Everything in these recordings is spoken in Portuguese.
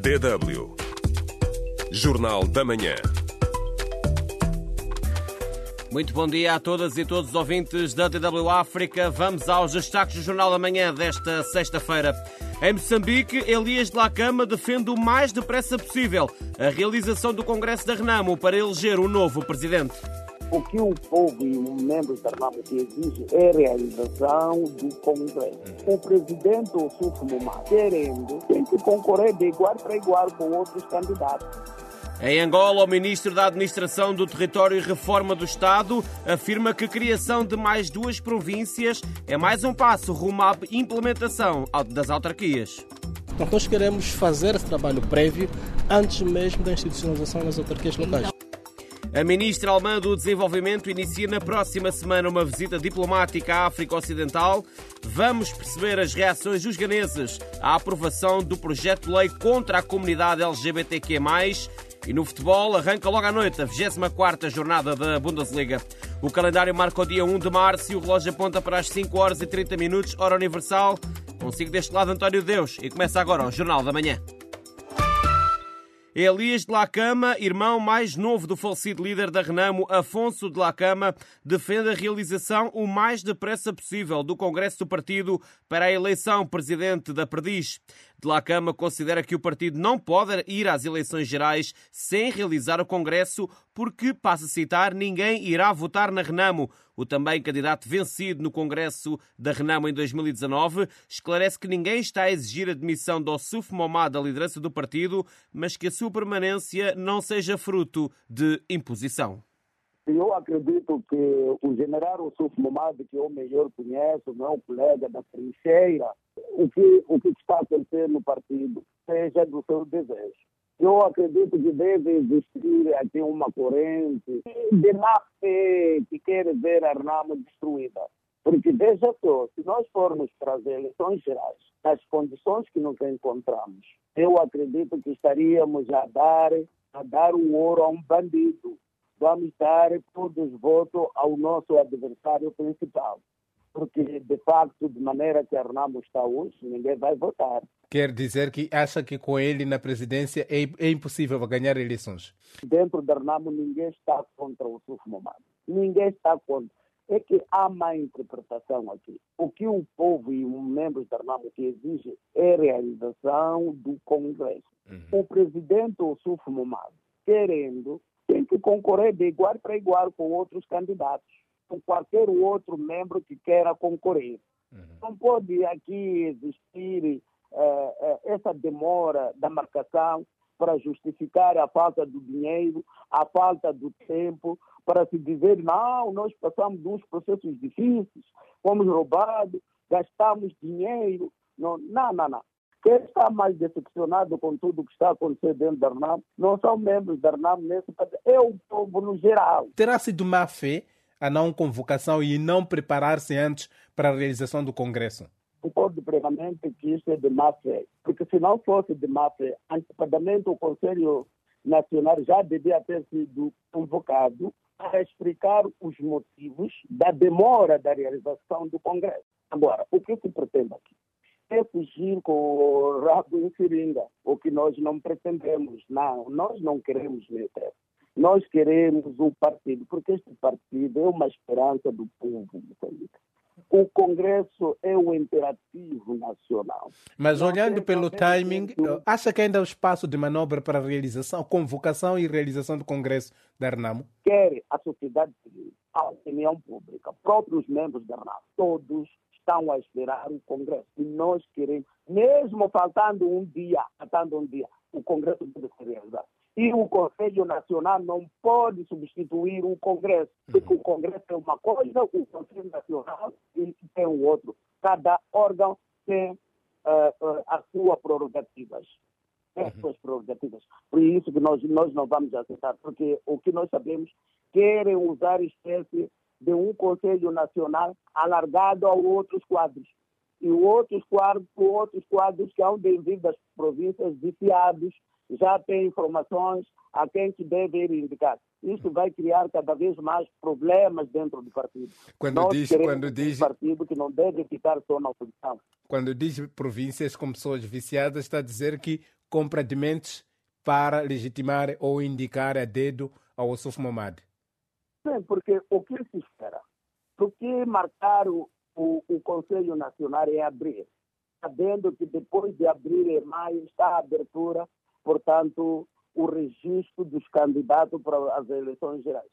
DW. Jornal da Manhã. Muito bom dia a todas e todos os ouvintes da DW África. Vamos aos destaques do Jornal da Manhã desta sexta-feira. Em Moçambique, Elias de Lacama defende o mais depressa possível a realização do Congresso da Renamo para eleger um novo presidente. O que o povo e os membros da Renamo exigem é a realização do Congresso. O presidente Ossufo Mumá, querendo, tem que concorrer de igual para igual com outros candidatos. Em Angola, o ministro da Administração do Território e Reforma do Estado afirma que a criação de mais duas províncias é mais um passo rumo à implementação das autarquias. Então, nós queremos fazer esse trabalho prévio antes mesmo da institucionalização das autarquias locais. A ministra alemã do Desenvolvimento inicia na próxima semana uma visita diplomática à África Ocidental. Vamos perceber as reações dos ganeses à aprovação do projeto de lei contra a comunidade LGBTQ+, e no futebol, arranca logo à noite a 24 jornada da Bundesliga. O calendário marca o dia 1 de março e o relógio aponta para as 5 horas e 30 minutos, hora universal. Consigo deste lado António Deus e começa agora o Jornal da Manhã. Elias de Lacama, irmão mais novo do falecido líder da Renamo, Afonso de Lacama, defende a realização o mais depressa possível do Congresso do Partido para a eleição presidente da Perdiz. De Lacama considera que o partido não pode ir às eleições gerais sem realizar o Congresso, porque, passa a citar, ninguém irá votar na Renamo. O também candidato vencido no Congresso da Renamo em 2019 esclarece que ninguém está a exigir a demissão do Ossuf Momad da liderança do partido, mas que a sua permanência não seja fruto de imposição. Eu acredito que o general Ossuf Momad, que eu melhor conheço, meu colega da trincheira, o que, o que está acontecendo no partido seja do seu desejo. Eu acredito que deve existir aqui uma corrente de má fé que quer ver a Renamo destruída. Porque veja só, se nós formos para as eleições gerais, nas condições que nos encontramos, eu acredito que estaríamos a dar, a dar o ouro a um bandido. Vamos dar todos votos ao nosso adversário principal porque de facto, de maneira que a Renamo está hoje, ninguém vai votar. Quer dizer que acha que com ele na presidência é, é impossível ganhar eleições? Dentro da Renamo ninguém está contra o Suf Momad. Ninguém está contra. É que há má interpretação aqui. O que o povo e os membros da Renamo que exigem é a realização do Congresso. Uhum. O presidente Ossuf Momad, querendo, tem que concorrer de igual para igual com outros candidatos com qualquer outro membro que queira concorrer. Uhum. Não pode aqui existir uh, uh, essa demora da marcação para justificar a falta do dinheiro, a falta do tempo, para se dizer, não, nós passamos uns processos difíceis, fomos roubados, gastamos dinheiro. Não, não, não. não. Quem está mais decepcionado com tudo o que está acontecendo dentro da RNAM não são membros da RNAM nesse país, é o povo no geral. Terá sido má fé a não convocação e não preparar-se antes para a realização do Congresso? Concordo plenamente que isso é de má fé, porque se não fosse de má fé, antecipadamente o Conselho Nacional já devia ter sido convocado para explicar os motivos da demora da realização do Congresso. Agora, o que se pretende aqui? É fugir com o rabo em seringa, o que nós não pretendemos. Não, nós não queremos meter. Nós queremos um partido, porque este partido é uma esperança do povo moçambique. O Congresso é o imperativo nacional. Mas olhando pelo timing, acha que ainda há espaço de manobra para a realização, convocação e realização do Congresso da RNAMO? Quer a sociedade civil, a opinião pública, próprios membros da RNAMO, todos estão a esperar o Congresso. E nós queremos, mesmo faltando um dia, faltando um dia, o Congresso deve ser realizado. E o Conselho Nacional não pode substituir o Congresso, porque o Congresso é uma coisa, o Conselho Nacional tem o outro. Cada órgão tem uh, uh, as suas prerrogativas. Tem as suas prerrogativas. Por isso que nós, nós não vamos aceitar, porque o que nós sabemos, querem usar espécie de um Conselho Nacional alargado a outros quadros. E outros quadros, outros quadros que hão de vir das províncias viciados, já tem informações a quem que deve ir indicar. Isso vai criar cada vez mais problemas dentro do partido. Quando Nós diz, quando diz um partido que não deve ficar só na oposição. Quando diz províncias com pessoas viciadas, está a dizer que compra de mentes para legitimar ou indicar a dedo ao Ossuf Momad? Sim, porque o que se espera? Porque marcar o, o, o Conselho Nacional é abrir, sabendo que depois de abrir em maio está a abertura, portanto, o registro dos candidatos para as eleições gerais.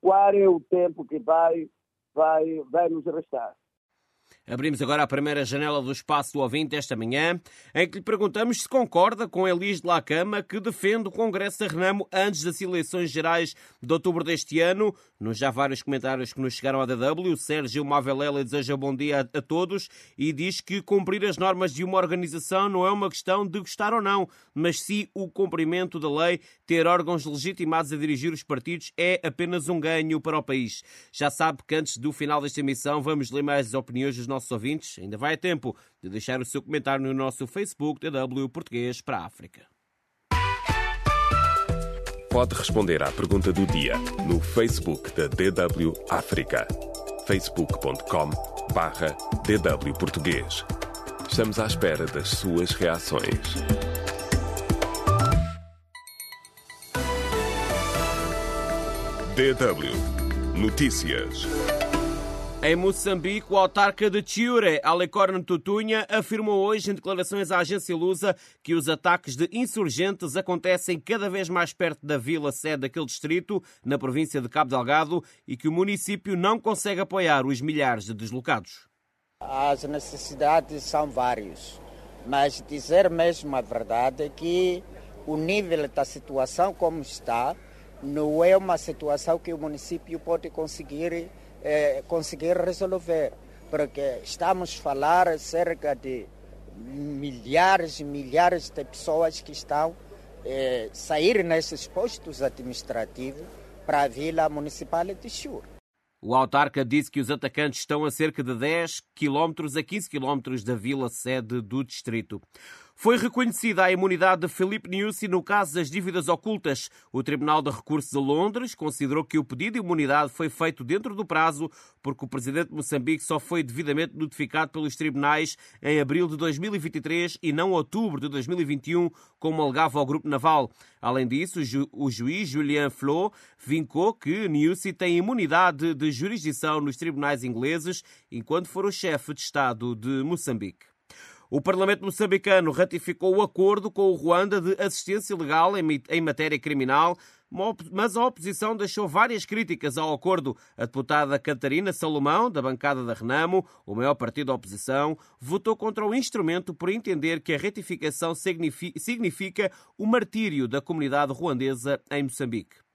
Qual é o tempo que vai, vai, vai nos restar? Abrimos agora a primeira janela do espaço do ouvinte esta manhã, em que lhe perguntamos se concorda com Elis de Lacama, que defende o Congresso da Renamo antes das eleições gerais de outubro deste ano. Nos já vários comentários que nos chegaram à DW, Sérgio Mavelela deseja bom dia a, a todos e diz que cumprir as normas de uma organização não é uma questão de gostar ou não, mas sim o cumprimento da lei. Ter órgãos legitimados a dirigir os partidos é apenas um ganho para o país. Já sabe que antes do final desta emissão vamos ler mais opiniões dos nossos ouvintes. Ainda vai a tempo de deixar o seu comentário no nosso Facebook DW Português para a África. Pode responder à pergunta do dia no Facebook da DW África. facebook.com barra DW Português. Estamos à espera das suas reações. DW Notícias. Em Moçambique, o autarca de Chiure, Alecorno Tutunha, afirmou hoje em declarações à agência Lusa que os ataques de insurgentes acontecem cada vez mais perto da vila sede daquele distrito, na província de Cabo Delgado, e que o município não consegue apoiar os milhares de deslocados. As necessidades são várias, mas dizer mesmo a verdade é que o nível da situação como está não é uma situação que o município pode conseguir eh, conseguir resolver, porque estamos a falar cerca de milhares e milhares de pessoas que estão eh, sair nesses postos administrativos para a Vila Municipal de Chur. O autarca disse que os atacantes estão a cerca de 10 km a 15 km da vila sede do distrito. Foi reconhecida a imunidade de Felipe Niusi no caso das dívidas ocultas. O Tribunal de Recursos de Londres considerou que o pedido de imunidade foi feito dentro do prazo, porque o presidente de Moçambique só foi devidamente notificado pelos tribunais em abril de 2023 e não outubro de 2021, como alegava o Grupo Naval. Além disso, o juiz Julian Flo vincou que Niusi tem imunidade de jurisdição nos tribunais ingleses enquanto for o chefe de Estado de Moçambique. O Parlamento moçambicano ratificou o acordo com o Ruanda de assistência legal em matéria criminal, mas a oposição deixou várias críticas ao acordo. A deputada Catarina Salomão, da bancada da Renamo, o maior partido da oposição, votou contra o instrumento por entender que a ratificação significa o martírio da comunidade ruandesa em Moçambique.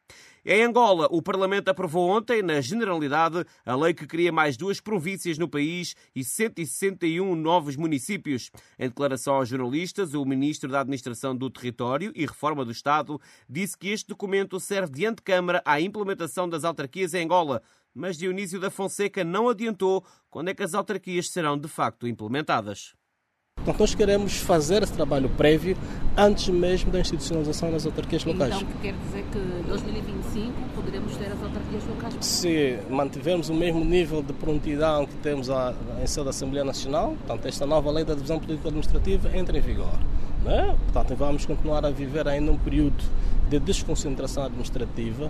Em Angola, o Parlamento aprovou ontem, na generalidade, a lei que cria mais duas províncias no país e 161 novos municípios. Em declaração aos jornalistas, o ministro da Administração do Território e Reforma do Estado disse que este documento serve de antecâmara à implementação das autarquias em Angola, mas Dionísio da Fonseca não adiantou quando é que as autarquias serão de facto implementadas. Então, nós queremos fazer esse trabalho prévio antes mesmo da institucionalização das autarquias locais. Então, quer dizer que em 2025 poderemos ter as autarquias locais? Se mantivermos o mesmo nível de prontidão que temos em sede da Assembleia Nacional, portanto, esta nova lei da divisão político-administrativa entra em vigor. Né? Portanto, vamos continuar a viver ainda um período de desconcentração administrativa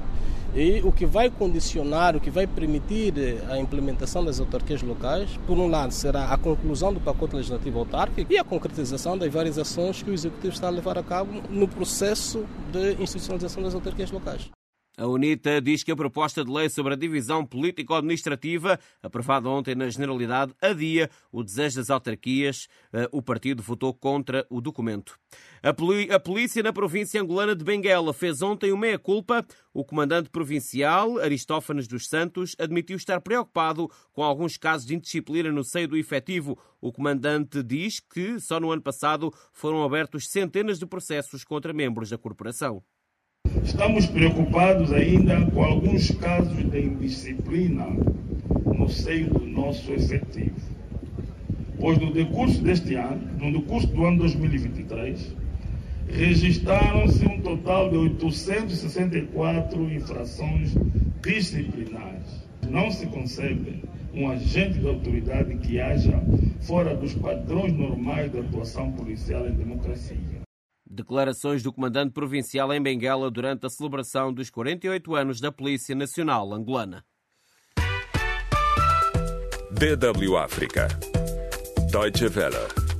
e o que vai condicionar, o que vai permitir a implementação das autarquias locais, por um lado, será a conclusão do pacote legislativo autárquico e a concretização das várias ações que o Executivo está a levar a cabo no processo de institucionalização das autarquias locais. A UNITA diz que a proposta de lei sobre a divisão político-administrativa, aprovada ontem na Generalidade, adia o desejo das autarquias. Eh, o partido votou contra o documento. A polícia na província angolana de Benguela fez ontem uma meia-culpa. O comandante provincial, Aristófanes dos Santos, admitiu estar preocupado com alguns casos de indisciplina no seio do efetivo. O comandante diz que só no ano passado foram abertos centenas de processos contra membros da corporação. Estamos preocupados ainda com alguns casos de indisciplina no seio do nosso efetivo. Pois no decurso deste ano, no decurso do ano 2023, registraram-se um total de 864 infrações disciplinares. Não se concebe um agente de autoridade que haja fora dos padrões normais de atuação policial em democracia. Declarações do comandante provincial em Benguela durante a celebração dos 48 anos da Polícia Nacional Angolana. DW África. Deutsche Welle.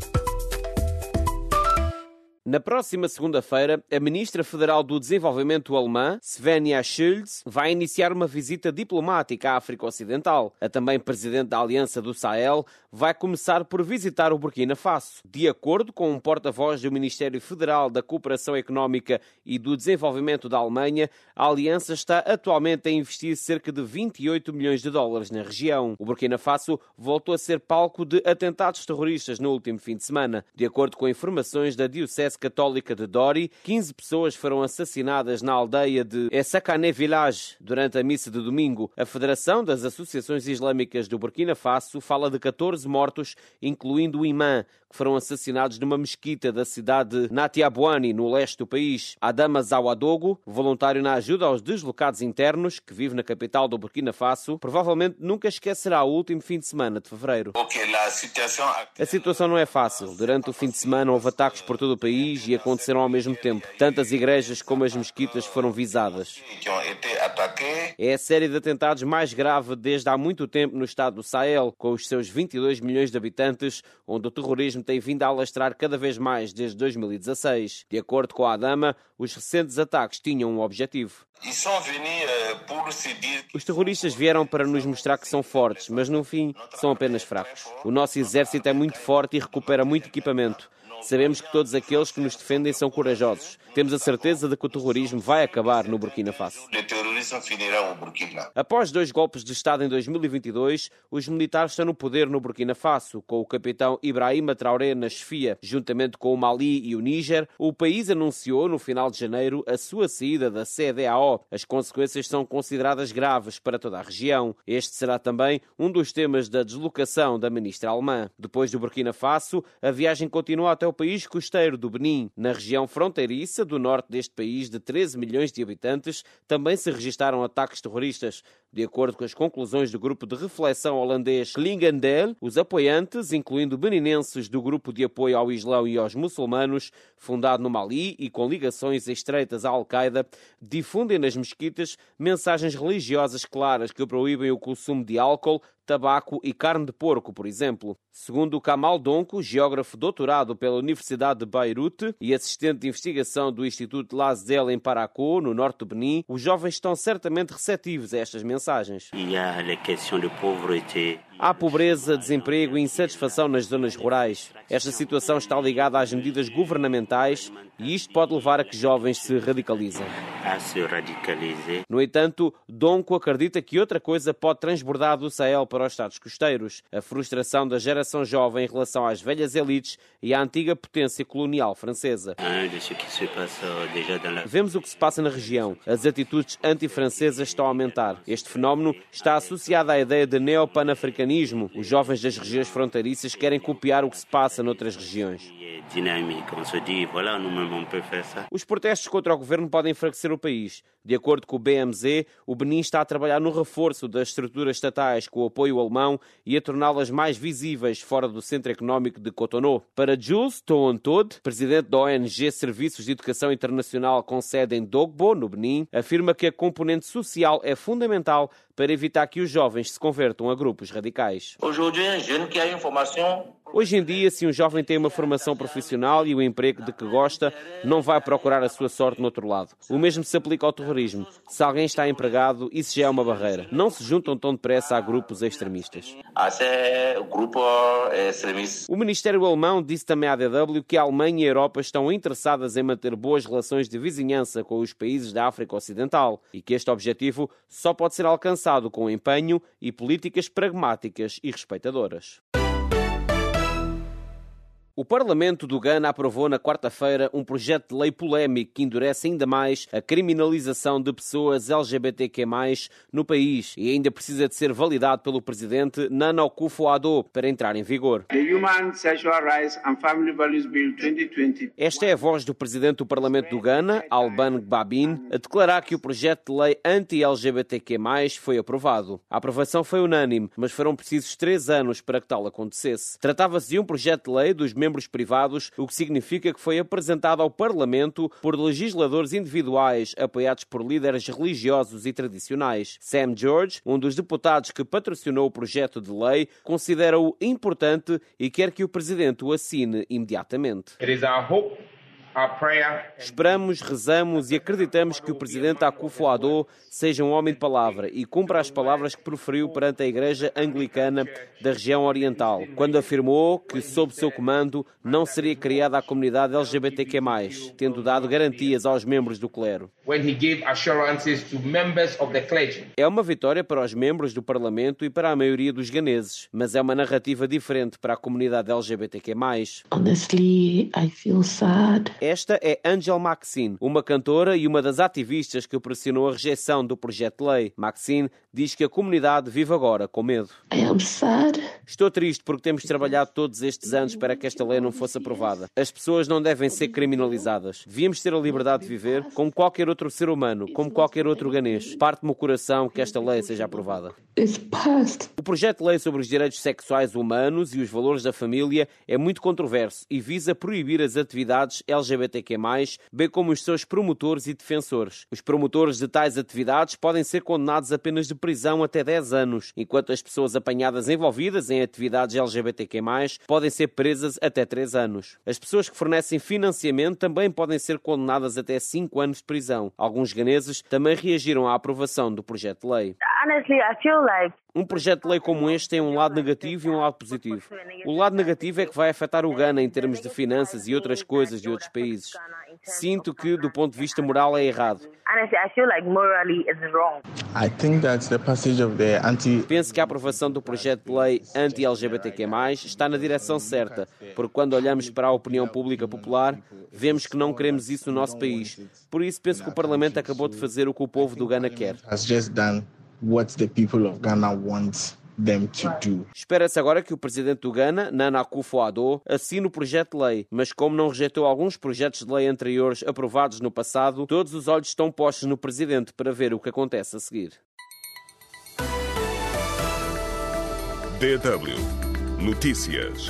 Na próxima segunda-feira, a ministra federal do Desenvolvimento alemã, Svenja Schulz, vai iniciar uma visita diplomática à África Ocidental. A também presidente da Aliança do Sahel vai começar por visitar o Burkina Faso. De acordo com um porta-voz do Ministério Federal da Cooperação Económica e do Desenvolvimento da Alemanha, a aliança está atualmente a investir cerca de 28 milhões de dólares na região. O Burkina Faso voltou a ser palco de atentados terroristas no último fim de semana. De acordo com informações da Diocese Católica de Dori, 15 pessoas foram assassinadas na aldeia de Essacané Village durante a missa de domingo. A Federação das Associações Islâmicas do Burkina Faso fala de 14 mortos, incluindo o imã, que foram assassinados numa mesquita da cidade de Natiabuani, no leste do país. Adama Zawadogo, voluntário na ajuda aos deslocados internos, que vive na capital do Burkina Faso, provavelmente nunca esquecerá o último fim de semana de fevereiro. A situação não é fácil. Durante o fim de semana houve ataques por todo o país e aconteceram ao mesmo tempo. Tanto as igrejas como as mesquitas foram visadas. É a série de atentados mais grave desde há muito tempo no estado do Sahel, com os seus 22 milhões de habitantes, onde o terrorismo tem vindo a alastrar cada vez mais desde 2016. De acordo com a Adama, os recentes ataques tinham um objetivo. Os terroristas vieram para nos mostrar que são fortes, mas no fim são apenas fracos. O nosso exército é muito forte e recupera muito equipamento. Sabemos que todos aqueles que nos defendem são corajosos. Temos a certeza de que o terrorismo vai acabar no Burkina Faso. Após dois golpes de Estado em 2022, os militares estão no poder no Burkina Faso, com o capitão Ibrahima Traoré na chefia. Juntamente com o Mali e o Níger, o país anunciou no final de janeiro a sua saída da CDAO. As consequências são consideradas graves para toda a região. Este será também um dos temas da deslocação da ministra alemã. Depois do Burkina Faso, a viagem continua até o país costeiro do Benin. Na região fronteiriça do norte deste país, de 13 milhões de habitantes, também se registaram ataques terroristas. De acordo com as conclusões do grupo de reflexão holandês Klingendel, os apoiantes, incluindo beninenses do grupo de apoio ao Islão e aos muçulmanos, fundado no Mali e com ligações estreitas à Al-Qaeda, difundem nas mesquitas mensagens religiosas claras que proíbem o consumo de álcool, tabaco e carne de porco, por exemplo. Segundo Kamal Donko, geógrafo doutorado pela Universidade de Beirute e assistente de investigação do Instituto Lazdel em Parakou, no norte do Benin, os jovens estão certamente receptivos a estas mensagens. Há pobreza, desemprego e insatisfação nas zonas rurais. Esta situação está ligada às medidas governamentais e isto pode levar a que jovens se radicalizem. No entanto, Donko acredita que outra coisa pode transbordar do Sahel para os Estados costeiros: a frustração da geração jovem em relação às velhas elites e à antiga potência colonial francesa. Vemos o que se passa na região. As atitudes antifrancesas estão a aumentar. Este fenómeno está associado à ideia de neopanafricanismo os jovens das regiões fronteiriças querem copiar o que se passa noutras regiões. Os protestos contra o governo podem enfraquecer o país. De acordo com o BMZ, o Benin está a trabalhar no reforço das estruturas estatais com o apoio alemão e a torná-las mais visíveis fora do centro económico de Cotonou. Para Jules Tohontod, presidente da ONG Serviços de Educação Internacional com sede em Dogbo, no Benin, afirma que a componente social é fundamental para evitar que os jovens se convertam a grupos radicais. Hoje em dia, se um jovem tem uma formação profissional e o emprego de que gosta, não vai procurar a sua sorte no outro lado. O mesmo se aplica ao terrorismo. Se alguém está empregado, isso já é uma barreira. Não se juntam tão depressa a grupos extremistas. O Ministério Alemão disse também à DW que a Alemanha e a Europa estão interessadas em manter boas relações de vizinhança com os países da África Ocidental e que este objetivo só pode ser alcançado com empenho e políticas pragmáticas e respeitadoras. O Parlamento do Ghana aprovou na quarta-feira um projeto de lei polémico que endurece ainda mais a criminalização de pessoas LGBTQ+, no país e ainda precisa de ser validado pelo presidente Nana Akufo-Addo para entrar em vigor. Esta é a voz do presidente do Parlamento do Ghana, Alban Gbabin, a declarar que o projeto de lei anti-LGBTQ+, foi aprovado. A aprovação foi unânime, mas foram precisos três anos para que tal acontecesse. Tratava-se de um projeto de lei dos membros membros privados, o que significa que foi apresentado ao Parlamento por legisladores individuais apoiados por líderes religiosos e tradicionais. Sam George, um dos deputados que patrocinou o projeto de lei, considera-o importante e quer que o presidente o assine imediatamente. It is our hope Esperamos, rezamos e acreditamos que o presidente Akufo-Addo seja um homem de palavra e cumpra as palavras que proferiu perante a Igreja Anglicana da região oriental, quando afirmou que, sob seu comando, não seria criada a comunidade LGBTQ+, tendo dado garantias aos membros do clero. É uma vitória para os membros do Parlamento e para a maioria dos ganeses, mas é uma narrativa diferente para a comunidade LGBTQ+. Honestly, I feel sad. Esta é Angel Maxine, uma cantora e uma das ativistas que pressionou a rejeição do projeto de lei. Maxine diz que a comunidade vive agora com medo. Estou triste porque temos trabalhado todos estes anos para que esta lei não fosse aprovada. As pessoas não devem ser criminalizadas. Devíamos ter a liberdade de viver como qualquer outro ser humano, como qualquer outro ganês. Parte-me o coração que esta lei seja aprovada. O projeto de lei sobre os direitos sexuais humanos e os valores da família é muito controverso e visa proibir as atividades LGBT LGBTQ+, bem como os seus promotores e defensores. Os promotores de tais atividades podem ser condenados a penas de prisão até 10 anos, enquanto as pessoas apanhadas envolvidas em atividades LGBTQ+, podem ser presas até 3 anos. As pessoas que fornecem financiamento também podem ser condenadas até 5 anos de prisão. Alguns ganeses também reagiram à aprovação do projeto de lei. Um projeto de lei como este tem um lado negativo e um lado positivo. O lado negativo é que vai afetar o Ghana em termos de finanças e outras coisas de outros países. Sinto que, do ponto de vista moral, é errado. Penso que a aprovação do projeto de lei anti-LGBTQ+, está na direção certa, porque quando olhamos para a opinião pública popular, vemos que não queremos isso no nosso país. Por isso, penso que o Parlamento acabou de fazer o que o povo do Ghana quer what the people of Ghana want them to do. Espera-se agora que o presidente do Ghana, Nana Akufo-Addo, assine o projeto de lei, mas como não rejeitou alguns projetos de lei anteriores aprovados no passado, todos os olhos estão postos no presidente para ver o que acontece a seguir. DW Notícias.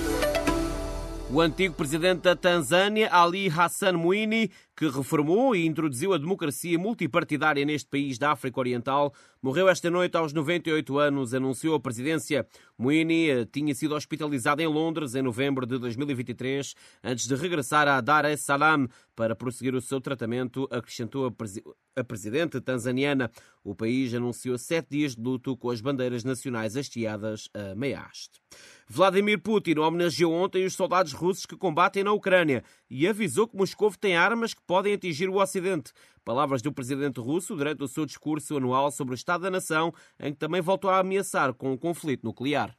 O antigo presidente da Tanzânia, Ali Hassan Mwinyi, que reformou e introduziu a democracia multipartidária neste país da África Oriental, morreu esta noite aos 98 anos, anunciou a presidência. Mwinyi eh, tinha sido hospitalizado em Londres em novembro de 2023, antes de regressar a Dar es Salaam para prosseguir o seu tratamento, acrescentou a, presi a presidente tanzaniana. O país anunciou sete dias de luto com as bandeiras nacionais hasteadas a meia haste. Vladimir Putin homenageou ontem os soldados russos que combatem na Ucrânia e avisou que Moscou tem armas que podem atingir o Ocidente. Palavras do presidente russo durante o seu discurso anual sobre o Estado da Nação, em que também voltou a ameaçar com o conflito nuclear.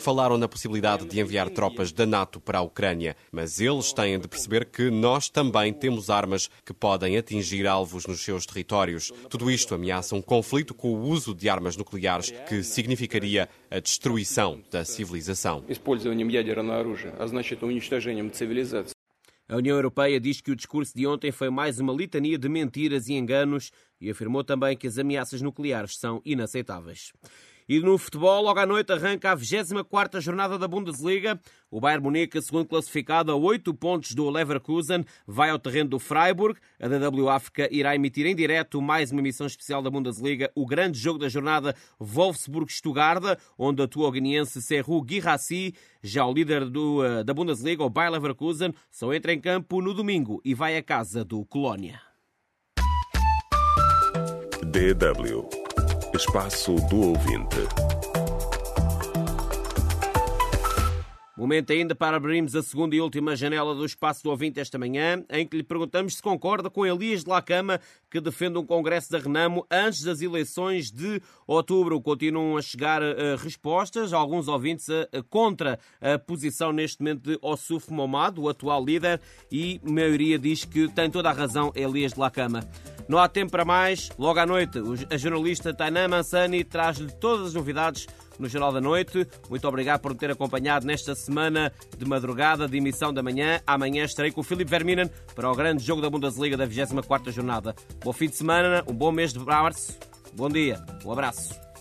Falaram na possibilidade de enviar tropas da NATO para a Ucrânia, mas eles têm de perceber que nós também temos armas que podem atingir alvos nos seus territórios. Tudo isto ameaça um conflito com o uso de armas nucleares, que significaria a destruição da civilização. A União Europeia diz que o discurso de ontem foi mais uma litania de mentiras e enganos e afirmou também que as ameaças nucleares são inaceitáveis. E no futebol, logo à noite, arranca a 24 jornada da Bundesliga. O Bayern Munique, segundo classificado a 8 pontos do Leverkusen, vai ao terreno do Freiburg. A DW África irá emitir em direto mais uma emissão especial da Bundesliga, o grande jogo da jornada Wolfsburg-Stuttgart, onde atua o guineense Serru Guirassi. Já o líder do, eh, da Bundesliga, o Bayer Leverkusen, só entra em campo no domingo e vai à casa do Colónia. DW Espaço do Ouvinte. Momento ainda para abrirmos a segunda e última janela do Espaço do Ouvinte esta manhã, em que lhe perguntamos se concorda com Elias de Lacama, que defende um congresso da Renamo antes das eleições de outubro. Continuam a chegar uh, respostas, alguns ouvintes uh, contra a posição neste momento de Ossuf Momad, o atual líder, e a maioria diz que tem toda a razão Elias de Lacama. Não há tempo para mais. Logo à noite, a jornalista Tainá Mansani traz-lhe todas as novidades no Jornal da Noite. Muito obrigado por me ter acompanhado nesta semana de madrugada de emissão da manhã. Amanhã estarei com o Filipe Verminen para o grande jogo da Bundesliga da 24ª jornada. Bom fim de semana, um bom mês de março. Bom dia, um abraço.